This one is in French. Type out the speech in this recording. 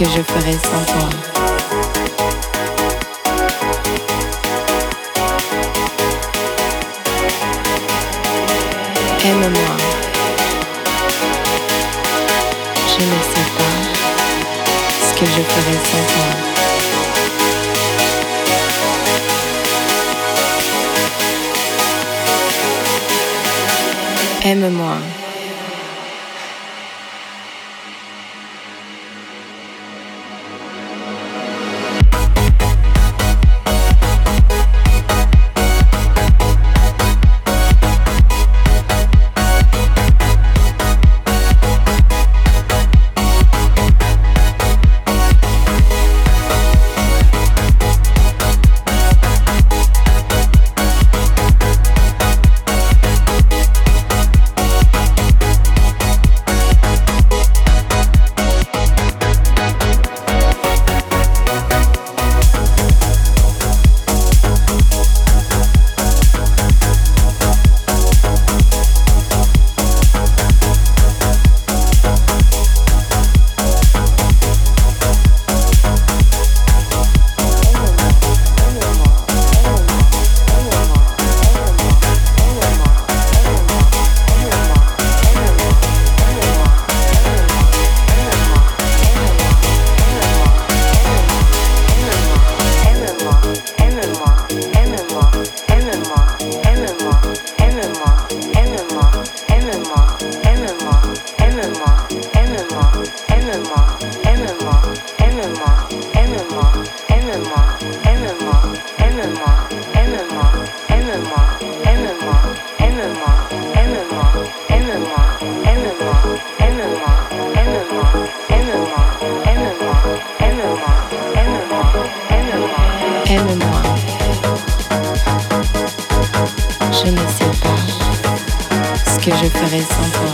que je ferais sans toi Aime-moi. Je ne sais pas ce que je ferais sans toi. Aime-moi. Je ferais sans